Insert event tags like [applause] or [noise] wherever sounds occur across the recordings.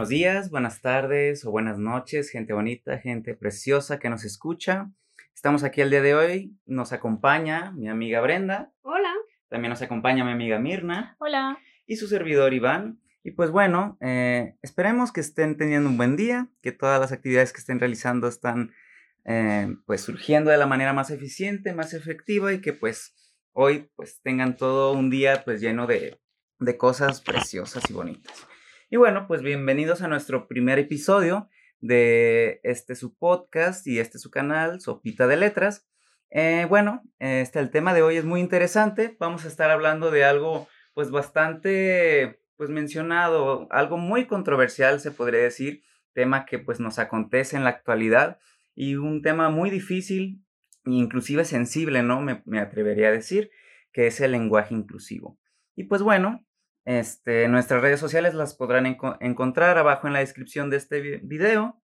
Buenos días, buenas tardes o buenas noches, gente bonita, gente preciosa que nos escucha. Estamos aquí el día de hoy. Nos acompaña mi amiga Brenda. Hola. También nos acompaña mi amiga Mirna. Hola. Y su servidor Iván. Y pues bueno, eh, esperemos que estén teniendo un buen día, que todas las actividades que estén realizando están eh, pues surgiendo de la manera más eficiente, más efectiva y que pues hoy pues tengan todo un día pues lleno de, de cosas preciosas y bonitas. Y bueno, pues bienvenidos a nuestro primer episodio de este su podcast y este su canal, Sopita de Letras. Eh, bueno, este, el tema de hoy es muy interesante. Vamos a estar hablando de algo pues bastante pues mencionado, algo muy controversial se podría decir, tema que pues nos acontece en la actualidad y un tema muy difícil, inclusive sensible, ¿no? Me, me atrevería a decir, que es el lenguaje inclusivo. Y pues bueno, este, nuestras redes sociales las podrán encontrar abajo en la descripción de este video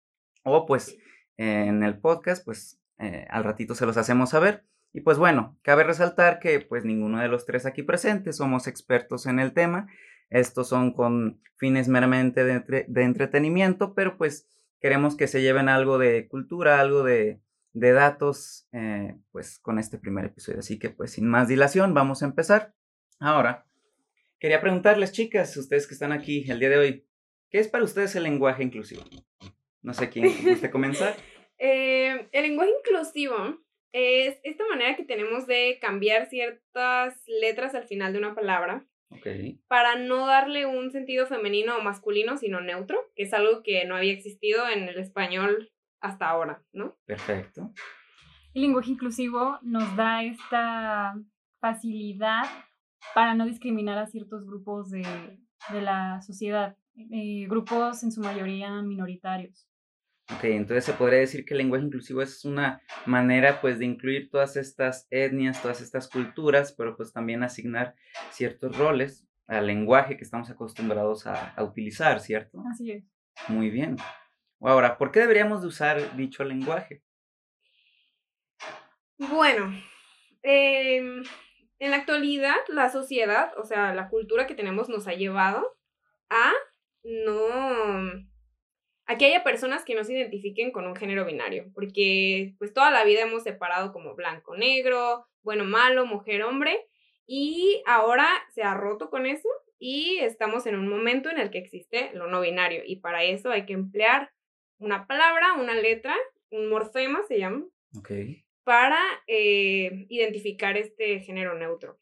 o pues en el podcast, pues eh, al ratito se los hacemos saber. Y pues bueno, cabe resaltar que pues ninguno de los tres aquí presentes somos expertos en el tema. Estos son con fines meramente de, entretenimiento, pero pues queremos que se lleven algo de cultura, algo de, datos, eh, pues con este primer episodio. Así que pues sin más dilación, vamos a empezar. Ahora, Quería preguntarles, chicas, ustedes que están aquí el día de hoy, ¿qué es para ustedes el lenguaje inclusivo? No sé quién guste comenzar. [laughs] Eh, el lenguaje inclusivo es esta manera que tenemos de cambiar ciertas letras al final de una palabra para no darle un sentido femenino o masculino, sino neutro, que es algo que no había existido en el español hasta ahora, ¿no? Perfecto. El lenguaje inclusivo nos da esta facilidad para no discriminar a ciertos grupos de, la sociedad, eh, grupos en su mayoría minoritarios. Ok, entonces se podría decir que el lenguaje inclusivo es una manera pues de incluir todas estas etnias, todas estas culturas, pero pues también asignar ciertos roles al lenguaje que estamos acostumbrados a, utilizar, ¿cierto? Así es. Muy bien. Ahora, ¿por qué deberíamos de usar dicho lenguaje? Bueno, eh, en la actualidad, la sociedad, o sea, la cultura que tenemos nos ha llevado a no a que haya personas que no se identifiquen con un género binario, porque pues toda la vida hemos separado como blanco, negro, bueno, malo, mujer, hombre, y ahora se ha roto con eso y estamos en un momento en el que existe lo no binario y para eso hay que emplear una palabra, una letra, un morfema se llama. Okay para eh, identificar este género neutro.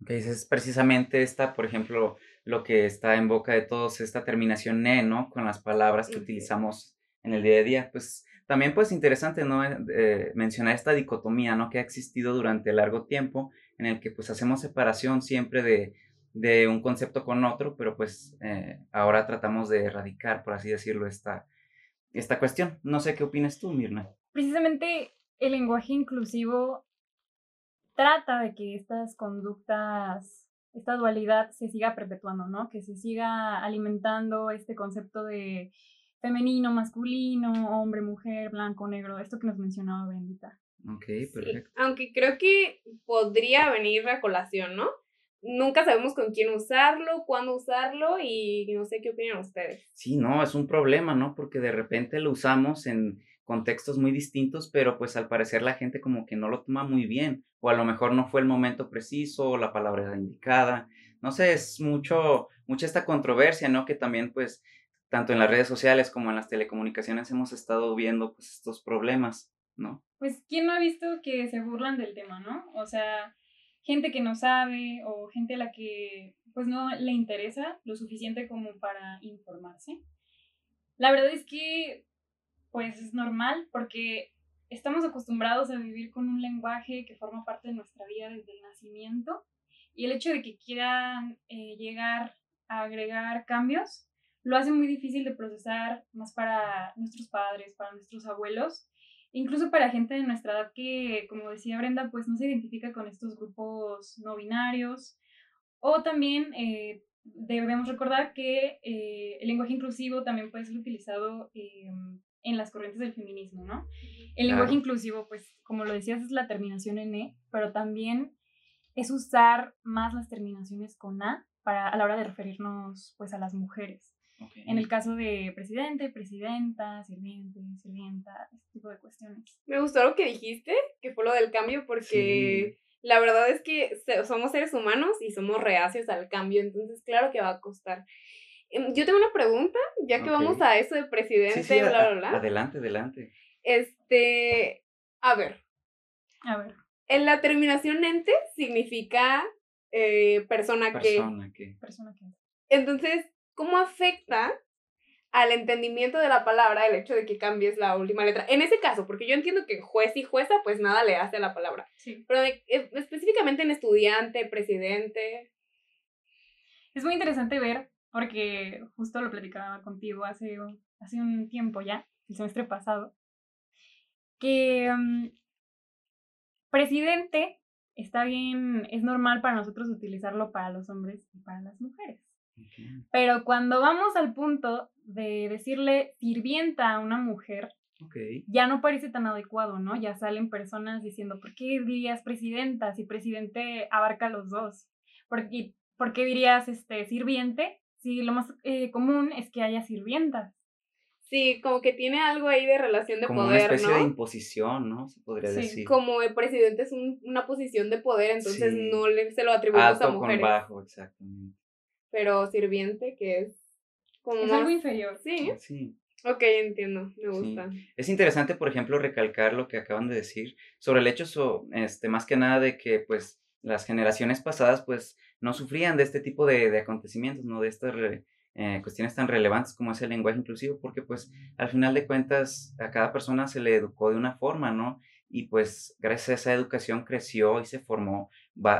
Ok, es precisamente esta, por ejemplo, lo que está en boca de todos, esta terminación ne, ¿no? Con las palabras que utilizamos en el día a día. Pues también pues interesante, ¿no? Eh, mencionar esta dicotomía, ¿no? Que ha existido durante largo tiempo, en el que pues hacemos separación siempre de, de un concepto con otro, pero pues eh, ahora tratamos de erradicar, por así decirlo, esta, esta cuestión. No sé qué opinas tú, Mirna. Precisamente el lenguaje inclusivo trata de que estas conductas, esta dualidad se siga perpetuando, ¿no? Que se siga alimentando este concepto de femenino, masculino, hombre, mujer, blanco, negro, esto que nos mencionaba Bendita. Ok, perfecto. aunque creo que podría venir a colación, ¿no? Nunca sabemos con quién usarlo, cuándo usarlo y no sé qué opinan ustedes. Sí, no, es un problema, ¿no? Porque de repente lo usamos en contextos muy distintos, pero pues al parecer la gente como que no lo toma muy bien, o a lo mejor no fue el momento preciso, o la palabra indicada, no sé, es mucho, mucha esta controversia, ¿no? Que también pues tanto en las redes sociales como en las telecomunicaciones hemos estado viendo pues estos problemas, ¿no? Pues, ¿quién no ha visto que se burlan del tema, ¿no? O sea, gente que no sabe o gente a la que pues no le interesa lo suficiente como para informarse. La verdad es que pues es normal porque estamos acostumbrados a vivir con un lenguaje que forma parte de nuestra vida desde el nacimiento y el hecho de que quieran eh, llegar a agregar cambios lo hace muy difícil de procesar más para nuestros padres, para nuestros abuelos, incluso para gente de nuestra edad que, como decía Brenda, pues no se identifica con estos grupos no binarios. O también eh, debemos recordar que eh, el lenguaje inclusivo también puede ser utilizado em, en las corrientes del feminismo, ¿no? El lenguaje inclusivo, pues, como lo decías, es la terminación en E, pero también es usar más las terminaciones con A para, a la hora de referirnos, pues, a las mujeres. En el caso de presidente, presidenta, sirviente, sirvienta, este tipo de cuestiones. Me gustó lo que dijiste, que fue lo del cambio, porque la verdad es que somos seres humanos y somos reacios al cambio, entonces claro que va a costar. Em, yo tengo una pregunta, ya que vamos a eso de presidente, bla, bla, bla. Adelante, adelante. Este, a ver. A ver. En la terminación ente significa eh, persona, persona que. Persona que. Entonces, ¿cómo afecta al entendimiento de la palabra el hecho de que cambies la última letra. En ese caso, porque yo entiendo que juez y jueza, pues nada le hace a la palabra. Sí. Pero e, específicamente en estudiante, presidente. Es muy interesante ver, porque justo lo platicaba contigo hace, hace un tiempo ya, el semestre pasado, que mm, presidente está bien, es normal para nosotros utilizarlo para los hombres y para las mujeres. Pero cuando vamos al punto de decirle sirvienta a una mujer, ya no parece tan adecuado, ¿no? Ya salen personas diciendo, ¿por qué dirías presidenta si presidente abarca los dos? ¿Por qué, por qué dirías este, sirviente si lo más eh, común es que haya sirvientas? Sí, como que tiene algo ahí de relación de como poder, una especie de imposición, ¿no? Se podría sí. decir. Como el presidente es una posición de poder, entonces no le, se lo atribuimos a mujeres. con bajo, exactamente pero sirviente, que es como es algo inferior. Sí. Sí. Ok, entiendo, me gusta. Es interesante, por ejemplo, recalcar lo que acaban de decir sobre el hecho, este, más que nada, de que, pues, las generaciones pasadas, pues, no sufrían de este tipo de, de acontecimientos, ¿no? De estas eh, cuestiones tan relevantes como es el lenguaje inclusivo, porque, pues, al final de cuentas, a cada persona se le educó de una forma, ¿no? Y, pues, gracias a esa educación creció y se formó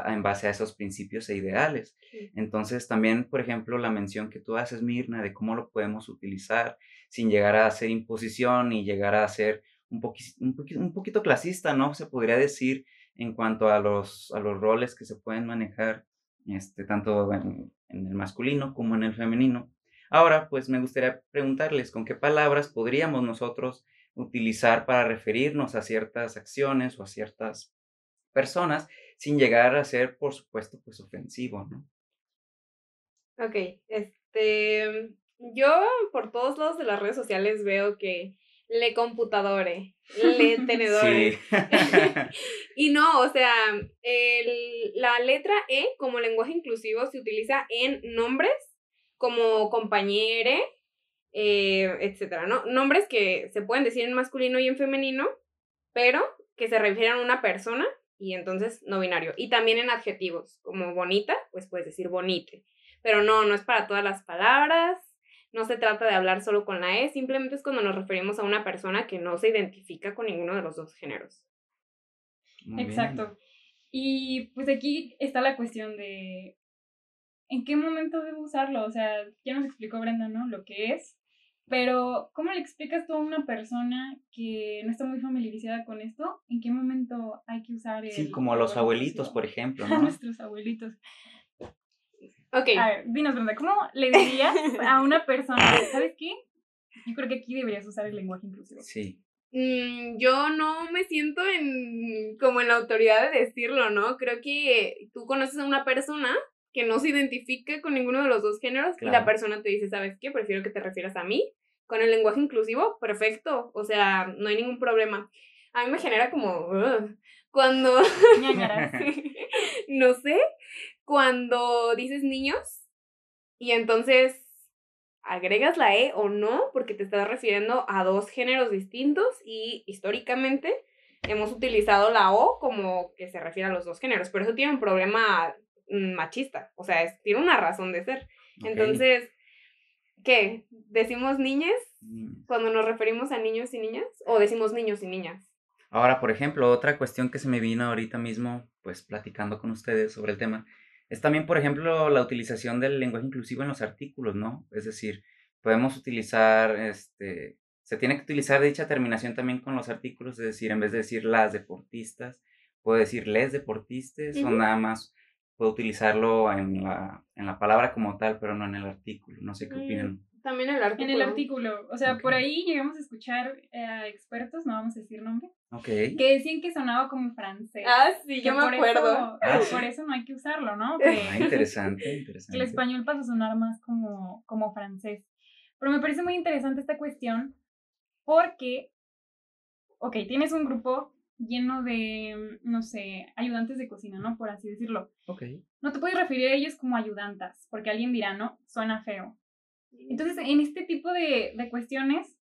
en base a esos principios e ideales. Entonces, también, por ejemplo, la mención que tú haces, Mirna, de cómo lo podemos utilizar sin llegar a ser imposición y llegar a ser un, un, un poquito clasista, ¿no? Se podría decir en cuanto a los, a los roles que se pueden manejar, este, tanto en, el masculino como en el femenino. Ahora, pues me gustaría preguntarles con qué palabras podríamos nosotros utilizar para referirnos a ciertas acciones o a ciertas personas sin llegar a ser, por supuesto, pues ofensivo, ¿no? Ok, este, yo por todos lados de las redes sociales veo que le computadore, le [laughs] tenedore. Sí. [laughs] [laughs] y no, o sea, el, la letra E como lenguaje inclusivo se utiliza en nombres como compañere, eh, etcétera, ¿no? Nombres que se pueden decir en masculino y en femenino, pero que se refieren a una persona y entonces no binario. Y también en adjetivos, como bonita, pues puedes decir bonite. Pero no, no es para todas las palabras, no se trata de hablar solo con la E, simplemente es cuando nos referimos a una persona que no se identifica con ninguno de los dos géneros. Exacto. Y pues aquí está la cuestión de en qué momento debo usarlo. O sea, ya nos explicó Brenda, ¿no? Lo que es, pero, ¿cómo le explicas tú a una persona que no está muy familiarizada con esto? ¿En qué momento hay que usar el... Sí, como a los abuelitos, por ejemplo, [laughs] ¿no? A nuestros abuelitos. Ok. A ver, dinos, Brenda, ¿cómo le dirías a [laughs] una persona, ¿sabes qué? Yo creo que aquí deberías usar el lenguaje inclusivo. Sí. Mm, yo no me siento en como en la autoridad de decirlo, ¿no? Creo que tú conoces a una persona que no se identifica con ninguno de los dos géneros y la persona te dice, ¿sabes qué? Prefiero que te refieras a mí. Con el lenguaje inclusivo, perfecto. O sea, no hay ningún problema. A mí me genera como... cuando... [laughs] no sé, cuando dices niños y entonces agregas la E o no, porque te estás refiriendo a dos géneros distintos y históricamente hemos utilizado la O como que se refiere a los dos géneros, pero eso tiene un problema Mm, machista, o sea, es, tiene una razón de ser. Entonces, ¿qué? ¿Decimos niñas cuando nos referimos a niños y niñas? ¿O decimos niños y niñas? Ahora, por ejemplo, otra cuestión que se me vino ahorita mismo, pues platicando con ustedes sobre el tema, es también, por ejemplo, la utilización del lenguaje inclusivo en los artículos, ¿no? Es decir, podemos utilizar, este, se tiene que utilizar dicha terminación también con los artículos, es decir, en vez de decir las deportistas, puedo decir les deportistas o nada más puedo utilizarlo en la, en la palabra como tal, pero no en el artículo. No sé qué mm, opinan. También en el artículo. En el artículo. O sea, por ahí llegamos a escuchar a expertos, no vamos a decir nombre, okay. que decían que sonaba como francés. Ah, sí, yo me acuerdo. Ah, por eso no hay que usarlo, ¿no? [laughs] ah, interesante, interesante. Que el español pasa a sonar más como, como francés. Pero me parece muy interesante esta cuestión porque, ok, tienes un grupo lleno de, no sé, ayudantes de cocina, ¿no? Por así decirlo. Ok. No te puedes referir a ellos como ayudantas, porque alguien dirá, no, suena feo. Entonces, en este tipo de, de cuestiones,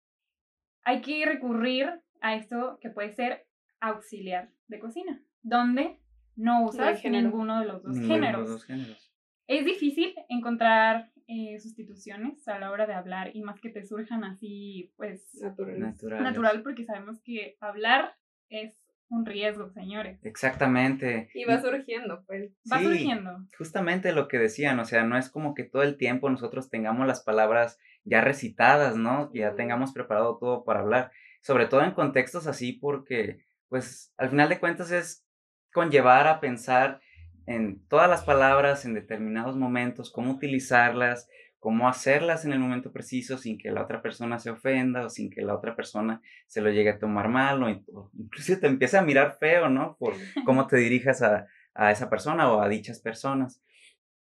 hay que recurrir a esto que puede ser auxiliar de cocina, donde no usas ninguno de los dos Ninguno de los géneros. dos géneros. Es difícil encontrar eh, sustituciones a la hora de hablar y más que te surjan así, pues, Natural. Natural, porque sabemos que hablar es un riesgo, señores. Exactamente. Y va surgiendo, pues. Va Sí. surgiendo. Justamente lo que decían, o sea, no es como que todo el tiempo nosotros tengamos las palabras ya recitadas, ¿no? Que ya tengamos preparado todo para hablar. Sobre todo en contextos así porque, pues, al final de cuentas es conllevar a pensar en todas las palabras en determinados momentos, cómo utilizarlas, cómo hacerlas en el momento preciso sin que la otra persona se ofenda o sin que la otra persona se lo llegue a tomar mal o o incluso te empiece a mirar feo, ¿no? Por cómo te dirijas a, a esa persona o a dichas personas.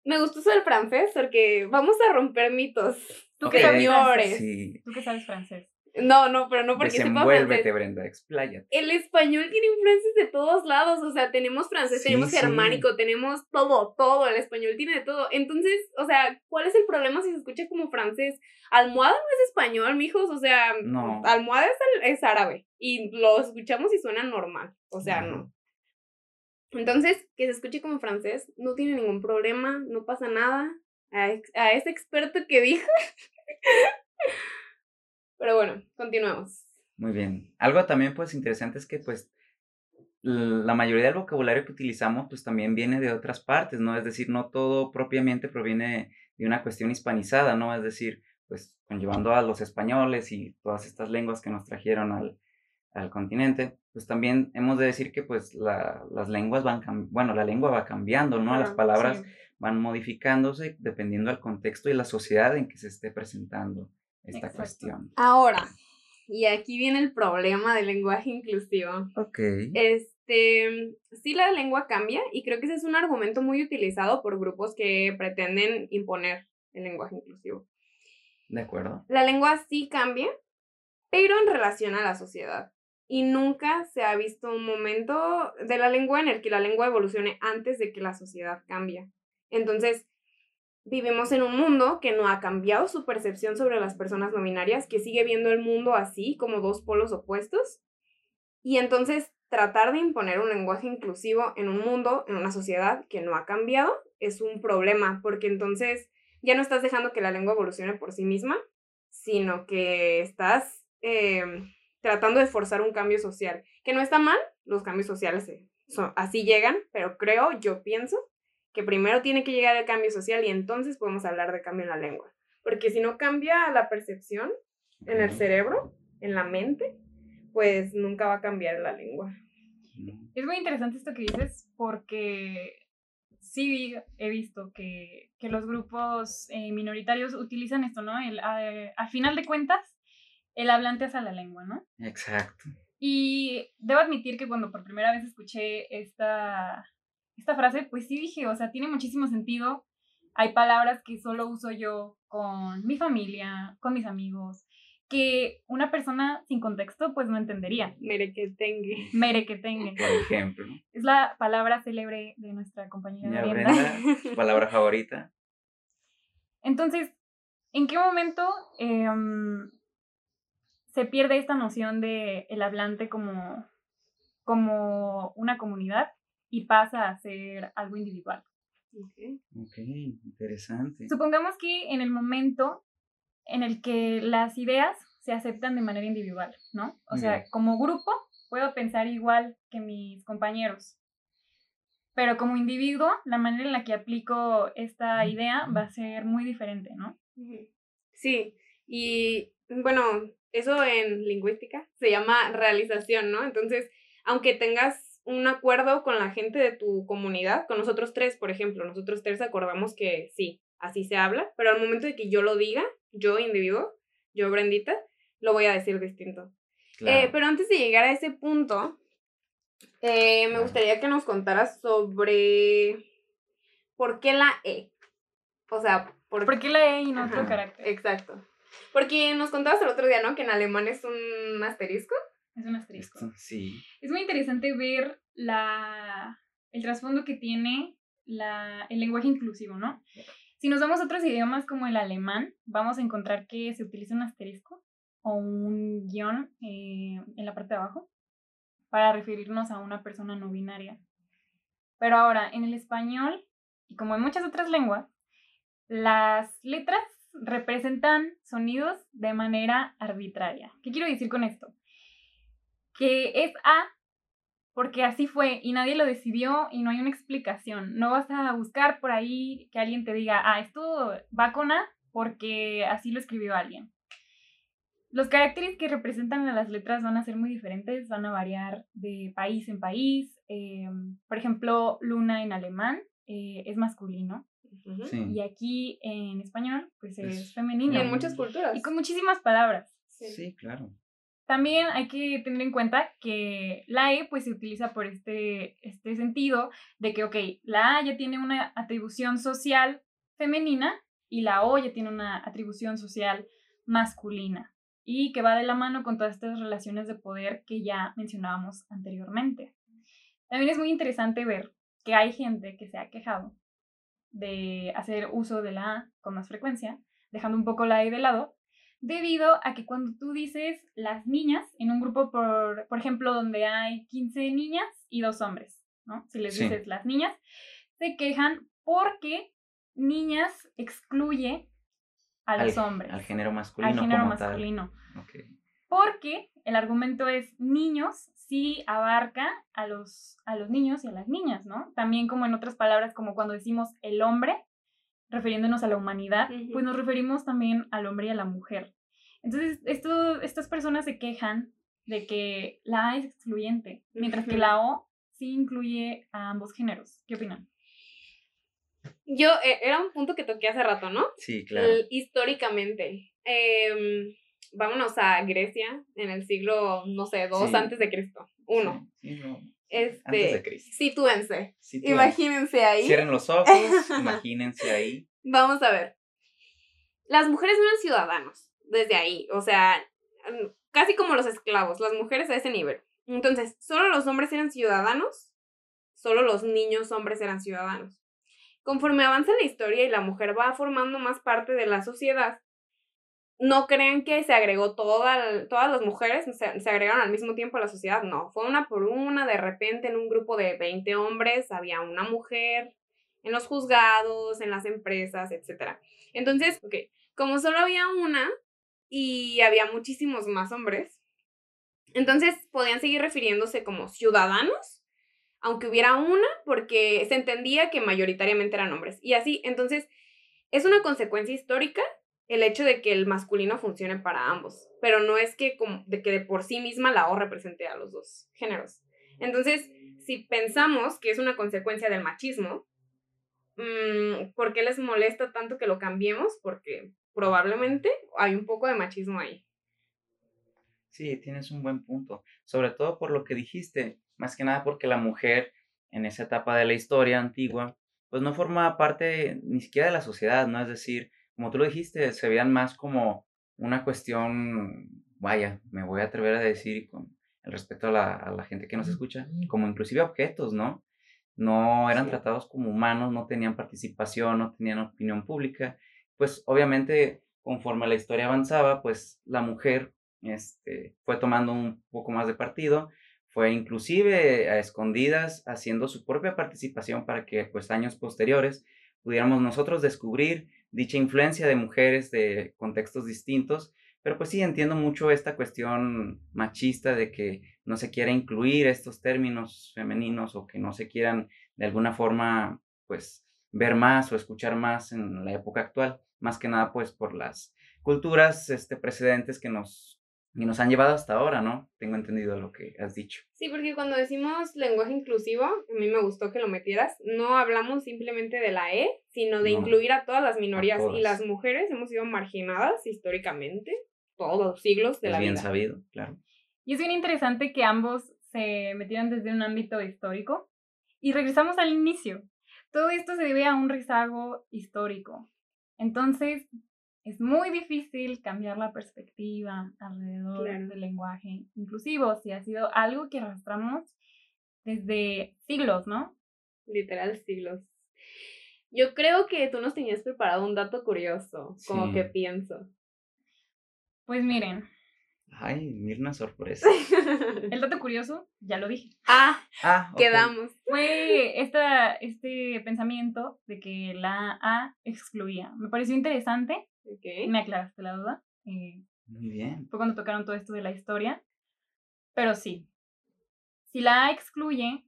Me gustó eso del francés porque vamos a romper mitos. ¿Tú Ok, qué sabes francés? Sí. ¿Tú qué sabes francés? No, no, pero no porque sepa francés. Brenda, expláyate. El español tiene influencias de todos lados, o sea, tenemos francés, Sí, tenemos sí. germánico, tenemos todo, todo, el español tiene de todo. Entonces, o sea, ¿cuál es el problema si se escucha como francés? Almohada no es español, mijos, o sea, No. almohada es, árabe y lo escuchamos y suena normal, o sea, no. Entonces, que se escuche como francés no tiene ningún problema, no pasa nada. A, a ese experto que dijo. [laughs] Pero bueno, continuemos. Muy bien. Algo también pues interesante es que pues la mayoría del vocabulario que utilizamos pues también viene de otras partes, ¿no? Es decir, no todo propiamente proviene de una cuestión hispanizada, ¿no? Es decir, pues conllevando a los españoles y todas estas lenguas que nos trajeron al, al continente, pues también hemos de decir que pues la- las lenguas van, bueno, la lengua va cambiando, ¿no? Las palabras Sí. van modificándose dependiendo del contexto y la sociedad en que se esté presentando esta Exacto. cuestión. Ahora, y aquí viene el problema del lenguaje inclusivo. Ok. Este, sí la lengua cambia y creo que ese es un argumento muy utilizado por grupos que pretenden imponer el lenguaje inclusivo. De acuerdo. La lengua sí cambia, pero en relación a la sociedad. Y nunca se ha visto un momento de la lengua en el que la lengua evolucione antes de que la sociedad cambie. Entonces, vivimos en un mundo que no ha cambiado su percepción sobre las personas no binarias, que sigue viendo el mundo así, como dos polos opuestos. Y entonces, tratar de imponer un lenguaje inclusivo en un mundo, en una sociedad que no ha cambiado, es un problema, porque entonces ya no estás dejando que la lengua evolucione por sí misma, sino que estás eh, tratando de forzar un cambio social, que no está mal, los cambios sociales así llegan, pero creo, yo pienso, que primero tiene que llegar el cambio social y entonces podemos hablar de cambio en la lengua, porque si no cambia la percepción en el cerebro, en la mente, pues nunca va a cambiar la lengua. Es muy interesante esto que dices porque sí he visto que, que los grupos eh, minoritarios utilizan esto, ¿no? El, eh, al final de cuentas, el hablante es a la lengua, ¿no? Exacto. Y debo admitir que cuando por primera vez escuché esta, esta frase, pues sí dije, o sea, tiene muchísimo sentido. Hay palabras que solo uso yo con mi familia, con mis amigos, que una persona sin contexto pues no entendería. Mire que tenga. Mere que tenga. Por ejemplo. Es la palabra célebre de nuestra compañera Brenda. Brenda, [laughs] su palabra favorita. Entonces, ¿en qué momento em, se pierde esta noción de el hablante como, como una comunidad y pasa a ser algo individual? Ok. Ok, interesante. Supongamos que en el momento en el que las ideas se aceptan de manera individual, ¿no? O sea, como grupo puedo pensar igual que mis compañeros, pero como individuo, la manera en la que aplico esta idea va a ser muy diferente, ¿no? Sí, y bueno, eso en lingüística se llama realización, ¿no? Entonces, aunque tengas un acuerdo con la gente de tu comunidad, con nosotros tres, por ejemplo, nosotros tres acordamos que sí, así se habla, pero al momento de que yo lo diga, yo individuo, yo Brendita, lo voy a decir distinto. Claro. Eh, pero antes de llegar a ese punto, eh, me Claro. gustaría que nos contaras sobre por qué la E. O sea, por ¿Por qué la E y no otro carácter? Exacto. Porque nos contabas el otro día, ¿no? Que en alemán es un asterisco. Es un asterisco. Esto, sí. Es muy interesante ver la, el trasfondo que tiene la, el lenguaje inclusivo, ¿no? Si nos vamos a otros idiomas como el alemán, vamos a encontrar que se utiliza un asterisco o un guion eh, en la parte de abajo para referirnos a una persona no binaria. Pero ahora, en el español, y como en muchas otras lenguas, las letras representan sonidos de manera arbitraria. ¿Qué quiero decir con esto? Que es A porque así fue y nadie lo decidió y no hay una explicación. No vas a buscar por ahí que alguien te diga, ah, esto va con A porque así lo escribió alguien. Los caracteres que representan a las letras van a ser muy diferentes, van a variar de país en país. Eh, por ejemplo, luna en alemán eh, es masculino sí. y aquí en español pues es, Es Y femenino. en muchas culturas. Y con muchísimas palabras. Sí, claro. También hay que tener en cuenta que la E pues se utiliza por este, este sentido de que, ok, la A ya tiene una atribución social femenina y la O ya tiene una atribución social masculina y que va de la mano con todas estas relaciones de poder que ya mencionábamos anteriormente. También es muy interesante ver que hay gente que se ha quejado de hacer uso de la A con más frecuencia, dejando un poco la E de lado, debido a que cuando tú dices las niñas en un grupo, por, por ejemplo, donde hay 15 niñas y dos hombres, ¿no? Si les Sí. dices las niñas, se quejan porque niñas excluye a los hombres, Al género masculino. al género como tal. masculino. Ok. Porque el argumento es niños sí abarca a los, a los niños y a las niñas, ¿no? También como en otras palabras, como cuando decimos el hombre, refiriéndonos a la humanidad, pues nos referimos también al hombre y a la mujer. Entonces, esto, estas personas se quejan de que la A es excluyente, mientras que la O sí incluye a ambos géneros. ¿Qué opinan? Yo, eh, era un punto que toqué hace rato, ¿no? Sí, claro. L- históricamente. Em, vámonos a Grecia en el siglo, no sé, dos Sí. antes de Cristo. Uno. Sí, sí, no. Este, Antes de Cristo. Sitúense. Imagínense ahí. Cierren los ojos, [laughs] imagínense ahí. Vamos a ver. Las mujeres no eran ciudadanos desde ahí. O sea, mm, casi como los esclavos, las mujeres a ese nivel. Entonces, solo los hombres eran ciudadanos, solo los niños hombres eran ciudadanos. Conforme avanza la historia y la mujer va formando más parte de la sociedad, no crean que se agregó toda, todas las mujeres, se, se agregaron al mismo tiempo a la sociedad, no, fue una por una, de repente en un grupo de 20 hombres había una mujer, en los juzgados, en las empresas, etc. Entonces, ok, como solo había una y había muchísimos más hombres, entonces podían seguir refiriéndose como ciudadanos, aunque hubiera una, porque se entendía que mayoritariamente eran hombres. Y así, entonces, es una consecuencia histórica el hecho de que el masculino funcione para ambos, pero no es que, como, de, que de por sí misma la O represente a los dos géneros. Entonces, si pensamos que es una consecuencia del machismo, mm, ¿por qué les molesta tanto que lo cambiemos? Porque probablemente hay un poco de machismo ahí. Sí, tienes un buen punto. Sobre todo por lo que dijiste, más que nada porque la mujer en esa etapa de la historia antigua, pues no formaba parte ni siquiera de la sociedad, ¿no? Es decir, como tú lo dijiste, se veían más como una cuestión, vaya, me voy a atrever a decir con el respeto a la, a la gente que nos escucha, como inclusive objetos, ¿no? No eran Sí. tratados como humanos, no tenían participación, no tenían opinión pública. Pues obviamente, conforme la historia avanzaba, pues la mujer este, fue tomando un poco más de partido, fue inclusive a escondidas haciendo su propia participación para que pues años posteriores pudiéramos nosotros descubrir dicha influencia de mujeres de contextos distintos, pero pues sí entiendo mucho esta cuestión machista de que no se quiera incluir estos términos femeninos o que no se quieran de alguna forma pues ver más o escuchar más en la época actual, más que nada pues por las culturas este, precedentes que nos, que nos han llevado hasta ahora, ¿no? Tengo entendido lo que has dicho. Sí, porque cuando decimos lenguaje inclusivo, a mí me gustó que lo metieras, no hablamos simplemente de la E, sino de No, incluir a todas las minorías. todas. Y las mujeres hemos sido marginadas históricamente, todos los siglos de es la bien vida. sabido, claro. Y es bien interesante que ambos se metieran desde un ámbito histórico. Y regresamos al inicio. Todo esto se debe a un rezago histórico. Entonces, es muy difícil cambiar la perspectiva alrededor Claro. del lenguaje inclusivo, si ha sido algo que arrastramos desde siglos, ¿no? Literal siglos. Yo creo que tú nos tenías preparado un dato curioso, como Sí. que pienso. Pues miren, Ay, Mirna, sorpresa. [laughs] el dato curioso, ya lo dije, ah, Ah, quedamos. fue esta, este pensamiento de que la A excluía. Me pareció interesante, Ok. me aclaraste la duda. eh, Muy bien. fue cuando tocaron todo esto de la historia. Pero sí, si la A excluye,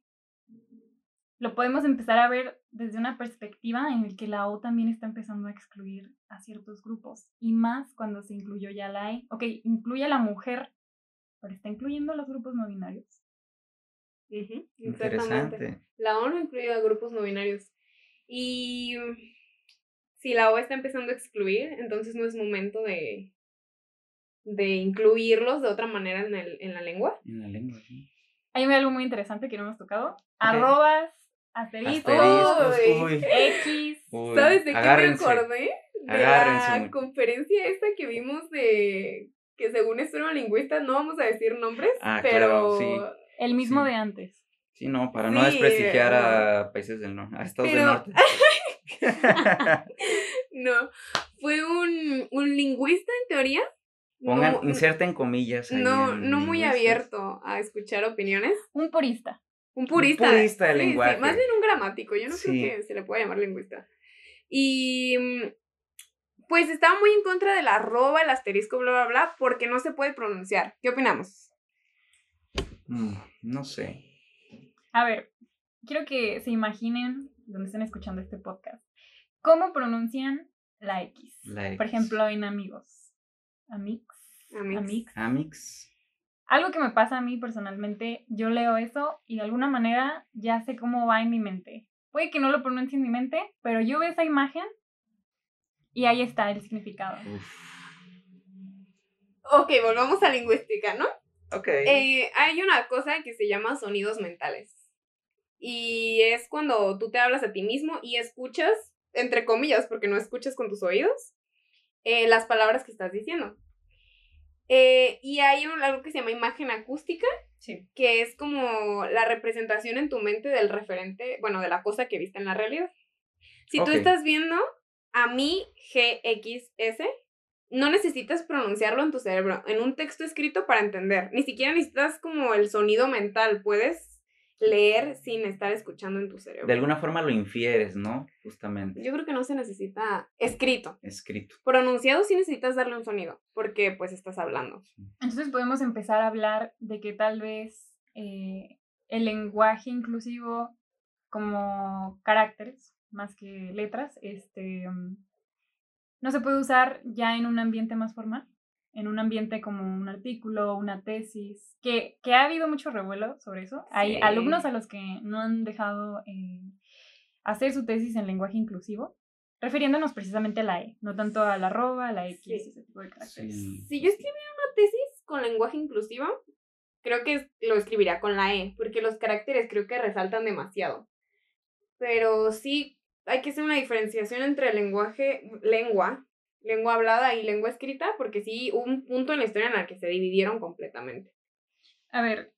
lo podemos empezar a ver desde una perspectiva en el que la O también está empezando a excluir a ciertos grupos. Y más cuando se incluyó ya la E. Ok, incluye a la mujer, pero está incluyendo a los grupos no binarios. Exactamente. Interesante. La ONU incluye a grupos no binarios. Y si la O está empezando a excluir, entonces no es momento de, de incluirlos de otra manera en, el, en la lengua. En la lengua, sí. Hay algo muy interesante que no hemos tocado. Arrobas, asteriscos, Asteriscos, Uy. X. uy, ¿Sabes de qué me acordé? De Agárrense, la muy- conferencia esta que vimos de que según esto era un lingüista, no vamos a decir nombres, Ah, pero claro, sí. El mismo Sí. de antes. Sí, no, para no desprestigiar no. a países del norte, a estados Pero- del norte. [laughs] no, fue un, un lingüista en teoría. Pongan, no, inserten comillas. ahí no, no muy abierto a escuchar opiniones. Un purista. Un purista. purista del Sí, sí, lenguaje. más bien un gramático. Yo no Sí. creo que se le pueda llamar lingüista. Y mm, pues estaba muy en contra del arroba, el asterisco, bla, bla, bla, porque no se puede pronunciar. ¿Qué opinamos? Mm, no sé. A ver, quiero que se imaginen, donde estén escuchando este podcast, cómo pronuncian la X. La X. Por ejemplo, en amigos. Amix. Amix. Amix. Amix. Algo que me pasa a mí personalmente, yo leo eso y de alguna manera ya sé cómo va en mi mente. Puede que no lo pronuncie en mi mente, pero yo veo esa imagen y ahí está el significado. Uf. Ok, volvamos a lingüística, ¿no? Ok. Eh, hay una cosa que se llama sonidos mentales. Y es cuando tú te hablas a ti mismo y escuchas, entre comillas, porque no escuchas con tus oídos, eh, las palabras que estás diciendo. Eh, y hay un- algo que se llama imagen acústica, Sí. que es como la representación en tu mente del referente, bueno, de la cosa que viste en la realidad. Si tú estás viendo a mí GXS, no necesitas pronunciarlo en tu cerebro, en un texto escrito para entender. Ni siquiera necesitas como el sonido mental, puedes leer sin estar escuchando en tu cerebro. De alguna forma lo infieres, ¿no? Justamente. Yo creo que no se necesita escrito. Escrito. Pronunciado sí necesitas darle un sonido, porque pues estás hablando. Entonces podemos empezar a hablar de que tal vez eh, el lenguaje inclusivo como caracteres, más que letras, este, mm, no se puede usar ya en un ambiente más formal, en un ambiente como un artículo, una tesis, que, que ha habido mucho revuelo sobre eso. Hay Sí. alumnos a los que no han dejado eh, hacer su tesis en lenguaje inclusivo, refiriéndonos precisamente a la E, no tanto a la arroba, a la X, Sí. ese tipo de caracteres. Sí. Si yo escribiera una tesis con lenguaje inclusivo, creo que lo escribiría con la E, porque los caracteres creo que resaltan demasiado. Pero sí, hay que hacer una diferenciación entre lenguaje, lengua, lengua hablada y lengua escrita, porque sí hubo un punto en la historia en el que se dividieron completamente. A ver,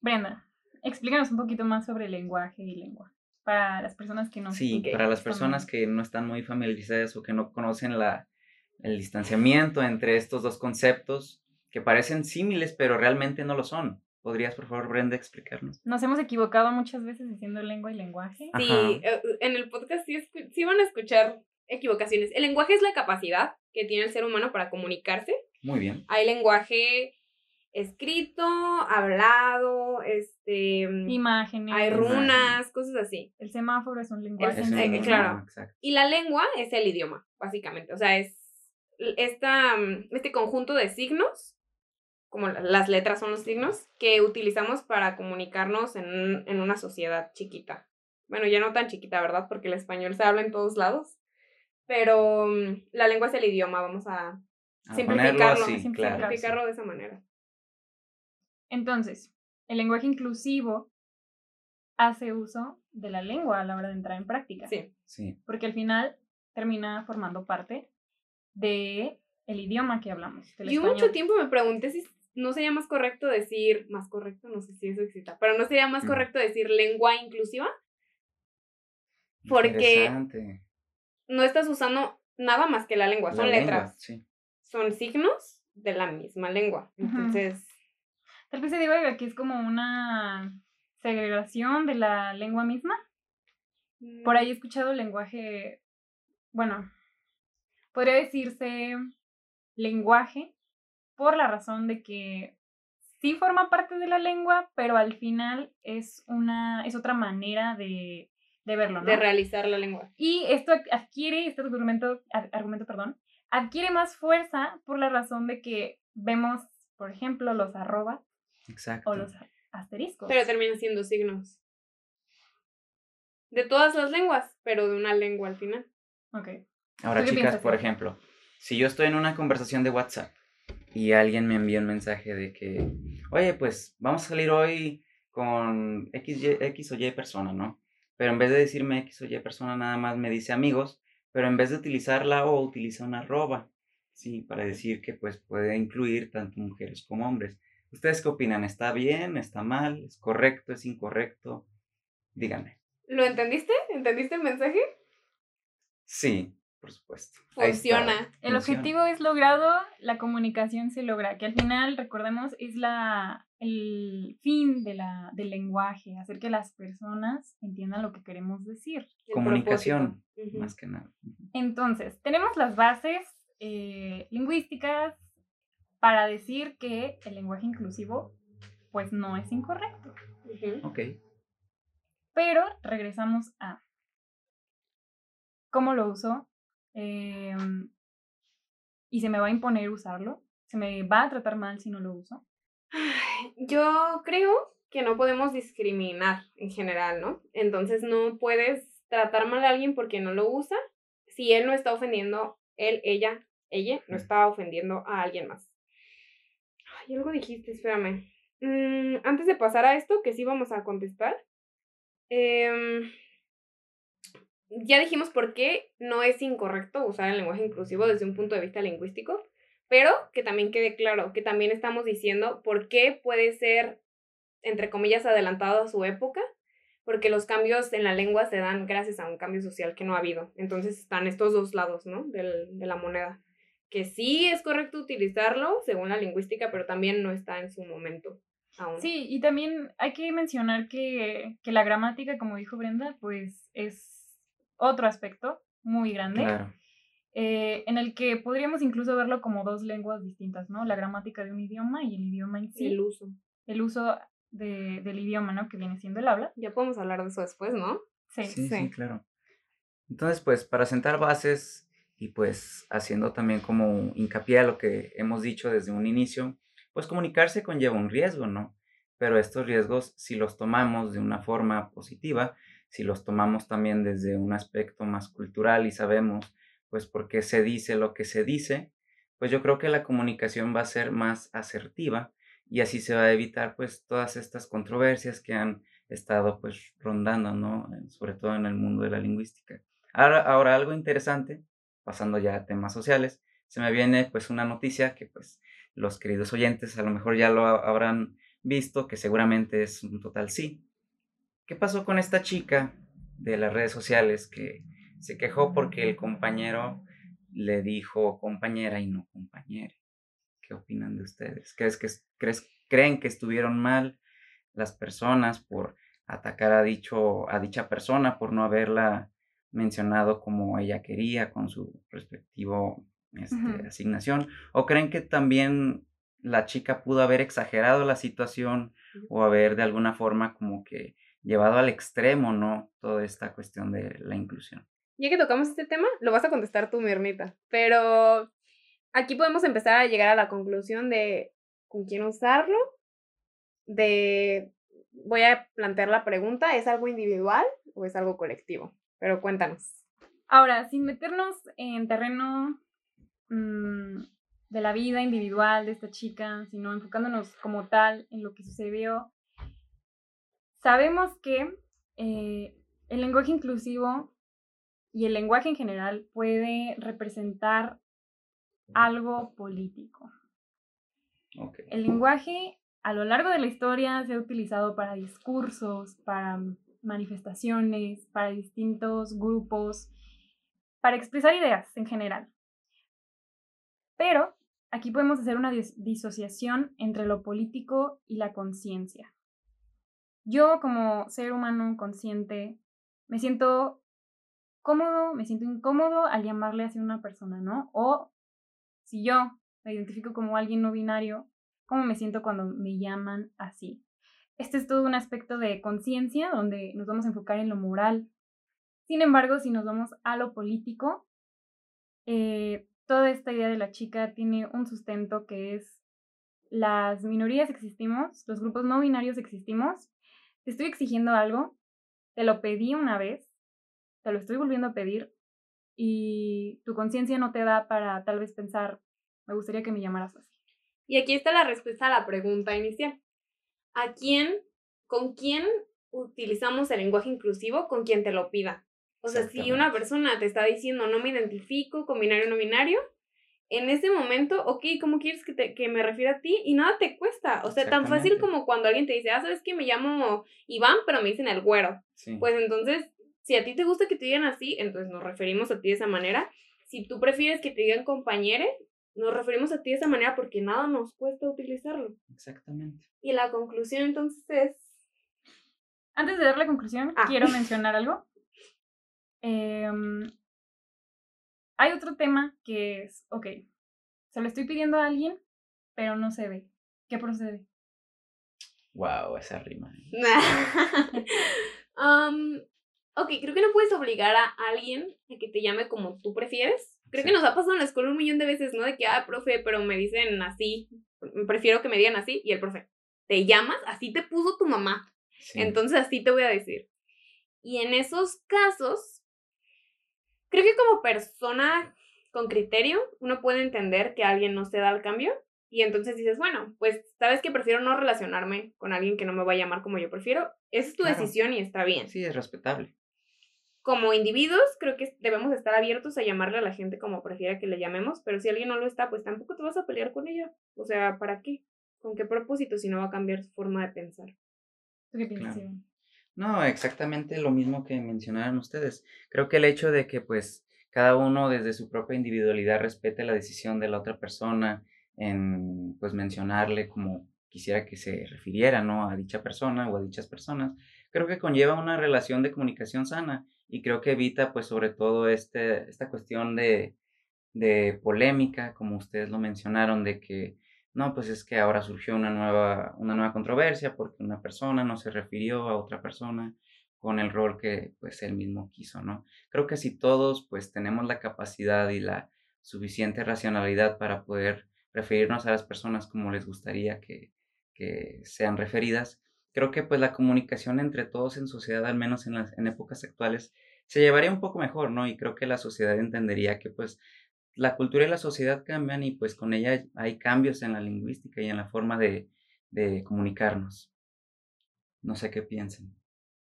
Brenda, explícanos un poquito más sobre lenguaje y lengua. Para las personas que no. Sí, para las personas que no están muy familiarizadas o que no conocen la, el distanciamiento entre estos dos conceptos que parecen símiles pero realmente no lo son. ¿Podrías, por favor, Brenda, explicarnos? Nos hemos equivocado muchas veces diciendo lengua y lenguaje. Ajá. Sí, eh, en el podcast sí, sí van a escuchar equivocaciones. El lenguaje es la capacidad que tiene el ser humano para comunicarse. Muy bien. Hay lenguaje escrito, hablado, este, Imágenes. hay runas, cosas así. El semáforo es un lenguaje. Es- eh, claro. exacto. Y la lengua es el idioma, básicamente. O sea, es esta, este conjunto de signos, como la- las letras son los signos, que utilizamos para comunicarnos en, en una sociedad chiquita. Bueno, ya no tan chiquita, ¿verdad? Porque el español se habla en todos lados. Pero mm, la lengua es el idioma, vamos a A simplificarlo, así, simplificarlo. claro. de esa manera. Entonces, el lenguaje inclusivo hace uso de la lengua a la hora de entrar en práctica. Sí. Sí, Porque al final termina formando parte de el idioma que hablamos. Yo mucho tiempo me pregunté si no sería más correcto decir, más correcto, no sé si eso exista, pero no sería más correcto decir lengua inclusiva. Porque no estás usando nada más que la lengua, son letras. Son signos de la misma lengua. Entonces. Tal vez se diga que es como una segregación de la lengua misma. Por ahí he mm. escuchado lenguaje, bueno, podría decirse lenguaje por la razón de que sí forma parte de la lengua, pero al final es una, es otra manera de, de verlo, ¿no? De realizar la lengua. Y esto adquiere, este argumento, argumento, perdón, adquiere más fuerza por la razón de que vemos, por ejemplo, los arroba o los asteriscos. Pero terminan siendo signos. De todas las lenguas, pero de una lengua al final. Ok. Ahora, chicas, por ejemplo, si yo estoy en una conversación de WhatsApp y alguien me envía un mensaje de que, oye, pues vamos a salir hoy con X, X o Y persona, ¿no? Pero en vez de decirme X o Y persona, nada más me dice amigos, pero en vez de utilizar la O, utiliza una arroba, ¿sí? Para decir que pues puede incluir tanto mujeres como hombres. ¿Ustedes qué opinan? ¿Está bien? ¿Está mal? ¿Es correcto? ¿Es incorrecto? Díganme. ¿Lo entendiste? ¿Entendiste el mensaje? Sí, por supuesto. Funciona. El objetivo es logrado, la comunicación se logra, que al final, recordemos, es la, el fin de la, del lenguaje, hacer que las personas entiendan lo que queremos decir. Comunicación, más que nada. Entonces, tenemos las bases eh, lingüísticas para decir que el lenguaje inclusivo, pues no es incorrecto. Ok. Pero regresamos a cómo lo uso Em, y se me va a imponer usarlo. Se me va a tratar mal si no lo uso. Yo creo que no podemos discriminar en general, ¿no? Entonces no puedes tratar mal a alguien porque no lo usa si él no está ofendiendo, él, ella, ella no está ofendiendo a alguien más. Ay, algo dijiste, espérame. Mm, antes de pasar a esto, que sí vamos a contestar. Eh, ya dijimos por qué no es incorrecto usar el lenguaje inclusivo desde un punto de vista lingüístico, pero que también quede claro que también estamos diciendo por qué puede ser, entre comillas, adelantado a su época, porque los cambios en la lengua se dan gracias a un cambio social que no ha habido. Entonces están estos dos lados, ¿no? Del, de la moneda. Que sí es correcto utilizarlo según la lingüística, pero también no está en su momento. Aún. Sí, y también hay que mencionar que, que la gramática, como dijo Brenda, pues es otro aspecto muy grande. Eh, en el que podríamos incluso verlo como dos lenguas distintas, ¿no? La gramática de un idioma y el idioma en sí. El uso. El uso de, del idioma, ¿no? Que viene siendo el habla. Ya podemos hablar de eso después, ¿no? Sí, sí, sí, claro. Entonces, pues, para sentar bases y pues haciendo también como hincapié a lo que hemos dicho desde un inicio, pues comunicarse conlleva un riesgo, ¿no? Pero estos riesgos, si los tomamos de una forma positiva, si los tomamos también desde un aspecto más cultural y sabemos pues por qué se dice lo que se dice, pues yo creo que la comunicación va a ser más asertiva y así se va a evitar pues todas estas controversias que han estado pues rondando, ¿no? Sobre todo en el mundo de la lingüística. Ahora, ahora algo interesante, pasando ya a temas sociales, se me viene pues una noticia que pues los queridos oyentes a lo mejor ya lo habrán visto, que seguramente es un total sí, ¿Qué pasó con esta chica de las redes sociales que se quejó porque el compañero le dijo compañera y no compañera? ¿Qué opinan de ustedes? ¿Crees que, crees, ¿Creen que estuvieron mal las personas por atacar a, dicho, a dicha persona, por no haberla mencionado como ella quería con su respectivo este, asignación? ¿O creen que también la chica pudo haber exagerado la situación o haber de alguna forma como que llevado al extremo, ¿no? Toda esta cuestión de la inclusión. Ya que tocamos este tema, lo vas a contestar tú, Mirnita. Pero aquí podemos empezar a llegar a la conclusión de con quién usarlo, de voy a plantear la pregunta, ¿es algo individual o es algo colectivo? Pero cuéntanos. Ahora, sin meternos en terreno mm, de la vida individual de esta chica, sino enfocándonos como tal en lo que sucedió Sabemos que eh, el lenguaje inclusivo y el lenguaje en general puede representar algo político. El lenguaje a lo largo de la historia se ha utilizado para discursos, para manifestaciones, para distintos grupos, para expresar ideas en general. Pero aquí podemos hacer una disociación entre lo político y la conciencia. Yo como ser humano consciente me siento cómodo, me siento incómodo al llamarle así a una persona, ¿no? O si yo me identifico como alguien no binario, ¿cómo me siento cuando me llaman así? Este es todo un aspecto de conciencia donde nos vamos a enfocar en lo moral. Sin embargo, si nos vamos a lo político, eh, toda esta idea de la chica tiene un sustento que es las minorías existimos, los grupos no binarios existimos. Te estoy exigiendo algo, te lo pedí una vez, te lo estoy volviendo a pedir y tu conciencia no te da para tal vez pensar, me gustaría que me llamaras así. Y aquí está la respuesta a la pregunta inicial. ¿A quién, con quién utilizamos el lenguaje inclusivo? Con quien te lo pida. O sea, si una persona te está diciendo no me identifico con binario o no binario, en ese momento, ok, ¿cómo quieres que, te, que me refiera a ti? Y nada te cuesta. O sea, tan fácil como cuando alguien te dice, ah, sabes que me llamo Iván, pero me dicen el güero. Pues entonces, si a ti te gusta que te digan así, entonces nos referimos a ti de esa manera. Si tú prefieres que te digan compañere, nos referimos a ti de esa manera porque nada nos cuesta utilizarlo. Exactamente. Y la conclusión entonces es... Antes de dar la conclusión, ah. quiero [laughs] mencionar algo. Em, hay otro tema que es, ok, se lo estoy pidiendo a alguien, pero no se ve. ¿Qué procede? Wow, esa rima. [laughs] um, ok, creo que no puedes obligar a alguien a que te llame como tú prefieres. Creo que nos ha pasado en la escuela un millón de veces, ¿no? De que, ah, profe, pero me dicen así, prefiero que me digan así, y el profe, ¿te llamas? Así te puso tu mamá. Entonces así te voy a decir. Y en esos casos, creo que como persona con criterio, uno puede entender que alguien no se da el cambio. Y entonces dices, bueno, pues sabes que prefiero no relacionarme con alguien que no me va a llamar como yo prefiero. Esa es tu decisión y está bien. Sí, es respetable como individuos, creo que debemos estar abiertos a llamarle a la gente como prefiera que le llamemos, pero si alguien no lo está, pues tampoco te vas a pelear con ella. O sea, ¿para qué? ¿Con qué propósito si no va a cambiar su forma de pensar? ¿Qué piensas, No, exactamente lo mismo que mencionaron ustedes. Creo que el hecho de que pues cada uno desde su propia individualidad respete la decisión de la otra persona en pues mencionarle como quisiera que se refiriera, ¿no? A dicha persona o a dichas personas, creo que conlleva una relación de comunicación sana y creo que evita pues sobre todo este, esta cuestión de, de polémica, como ustedes lo mencionaron, de que no, pues es que ahora surgió una nueva, una nueva controversia porque una persona no se refirió a otra persona con el rol que pues él mismo quiso, ¿no? Creo que si todos pues tenemos la capacidad y la suficiente racionalidad para poder referirnos a las personas como les gustaría que, que sean referidas, creo que pues la comunicación entre todos en sociedad, al menos en las en épocas actuales, se llevaría un poco mejor, ¿no? Y creo que la sociedad entendería que pues la cultura y la sociedad cambian y pues con ella hay cambios en la lingüística y en la forma de, de comunicarnos. No sé qué piensen.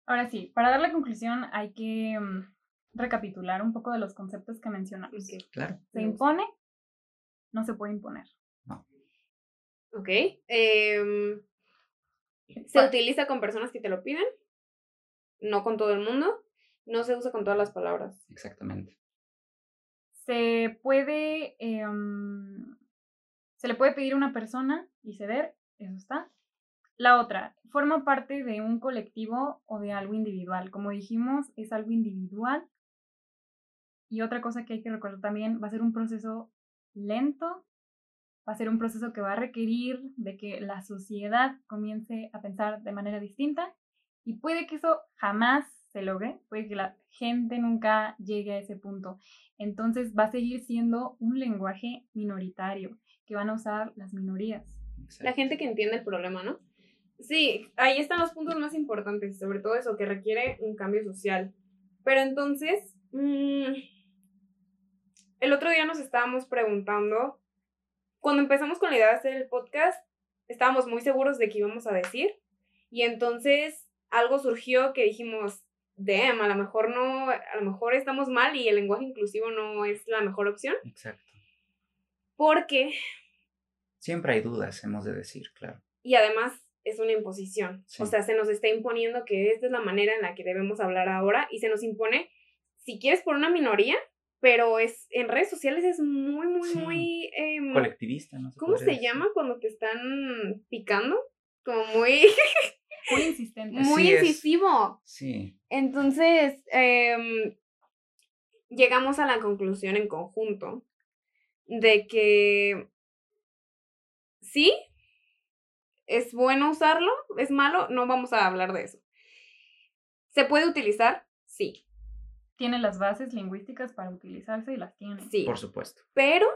Ahora sí, para dar la conclusión hay que mm, recapitular un poco de los conceptos que mencionamos. Claro. Se impone, no se puede imponer. No. Ok. Eh, se utiliza con personas que te lo piden, no con todo el mundo, no se usa con todas las palabras. Exactamente. Se puede, em, se le puede pedir a una persona y ceder, eso está. La otra, forma parte de un colectivo o de algo individual. Como dijimos, es algo individual. Y otra cosa que hay que recordar también, va a ser un proceso lento, va a ser un proceso que va a requerir de que la sociedad comience a pensar de manera distinta y puede que eso jamás se logre, puede que la gente nunca llegue a ese punto. Entonces va a seguir siendo un lenguaje minoritario que van a usar las minorías. La gente que entiende el problema, ¿no? Sí, ahí están los puntos más importantes, sobre todo eso, que requiere un cambio social. Pero entonces, mm, el otro día nos estábamos preguntando cuando empezamos con la idea de hacer el podcast, estábamos muy seguros de qué íbamos a decir. Y entonces algo surgió que dijimos, damn, a lo mejor no, a lo mejor estamos mal y el lenguaje inclusivo no es la mejor opción. Exacto. Porque... Siempre hay dudas, hemos de decir, claro. Y además es una imposición. O sea, se nos está imponiendo que esta es la manera en la que debemos hablar ahora y se nos impone, si quieres, por una minoría, pero es en redes sociales es muy, muy, muy... Em, Colectivista, ¿no? ¿Cómo se llama cuando te están picando? Como muy... [laughs] muy insistente. Muy incisivo. Sí. Entonces, em, llegamos a la conclusión en conjunto de que sí, es bueno usarlo, es malo, no vamos a hablar de eso. ¿Se puede utilizar? Sí. Tiene las bases lingüísticas para utilizarse y las tiene. Sí. Por supuesto. Pero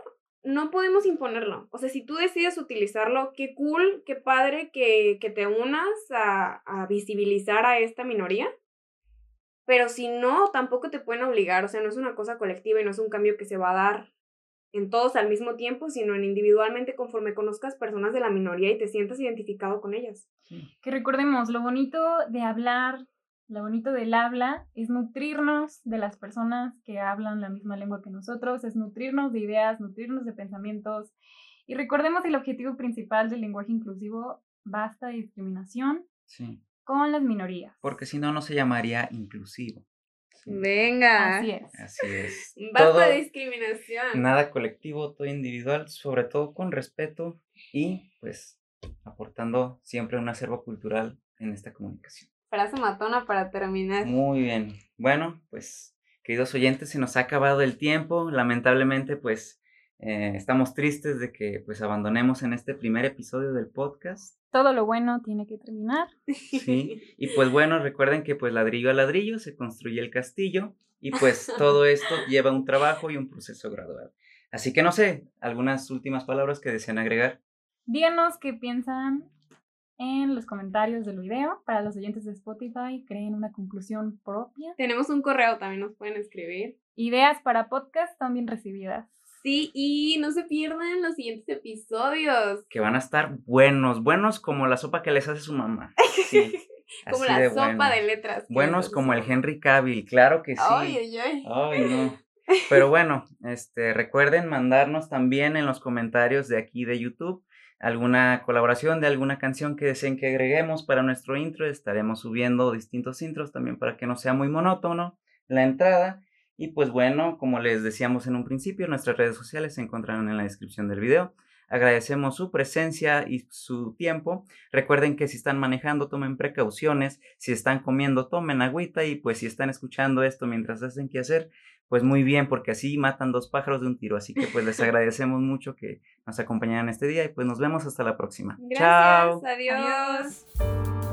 no podemos imponerlo. O sea, si tú decides utilizarlo, qué cool, qué padre que, que te unas a, a visibilizar a esta minoría. Pero si no, tampoco te pueden obligar. O sea, no es una cosa colectiva y no es un cambio que se va a dar en todos al mismo tiempo, sino en individualmente conforme conozcas personas de la minoría y te sientas identificado con ellas. Que recordemos, lo bonito de hablar, lo bonito del habla es nutrirnos de las personas que hablan la misma lengua que nosotros, es nutrirnos de ideas, nutrirnos de pensamientos. Y recordemos el objetivo principal del lenguaje inclusivo, basta de discriminación con las minorías. Porque si no, no se llamaría inclusivo. Venga. Así es. Así es. Basta de discriminación. Nada colectivo, todo individual, sobre todo con respeto y pues aportando siempre un acervo cultural en esta comunicación. Frase matona para terminar. Muy bien. Bueno, pues queridos oyentes, se nos ha acabado el tiempo. Lamentablemente, pues eh, estamos tristes de que pues abandonemos en este primer episodio del podcast. Todo lo bueno tiene que terminar. Sí, [laughs] y pues bueno, recuerden que pues ladrillo a ladrillo se construye el castillo y pues todo esto [laughs] lleva un trabajo y un proceso gradual. Así que no sé, algunas últimas palabras que desean agregar. Díganos qué piensan en los comentarios del video. Para los oyentes de Spotify, creen una conclusión propia. Tenemos un correo, también nos pueden escribir. Ideas para podcast también recibidas. Sí, y no se pierdan los siguientes episodios. Que van a estar buenos, buenos como la sopa que les hace su mamá. [laughs] Sí, como la sopa de letras. Buenos como el Henry Cavill, claro que sí. Ay, ay, ay. Ay, no. [laughs] Pero bueno, este, recuerden mandarnos también en los comentarios de aquí de YouTube alguna colaboración de alguna canción que deseen que agreguemos para nuestro intro. Estaremos subiendo distintos intros también para que no sea muy monótono la entrada. Y pues bueno, como les decíamos en un principio, nuestras redes sociales se encontrarán en la descripción del video. Agradecemos su presencia y su tiempo. Recuerden que si están manejando, tomen precauciones. Si están comiendo, tomen agüita. Y pues si están escuchando esto mientras hacen qué hacer, pues muy bien, porque así matan dos pájaros de un tiro. Así que pues les agradecemos mucho que nos acompañaran este día y pues nos vemos hasta la próxima. Gracias, Chao. Adiós.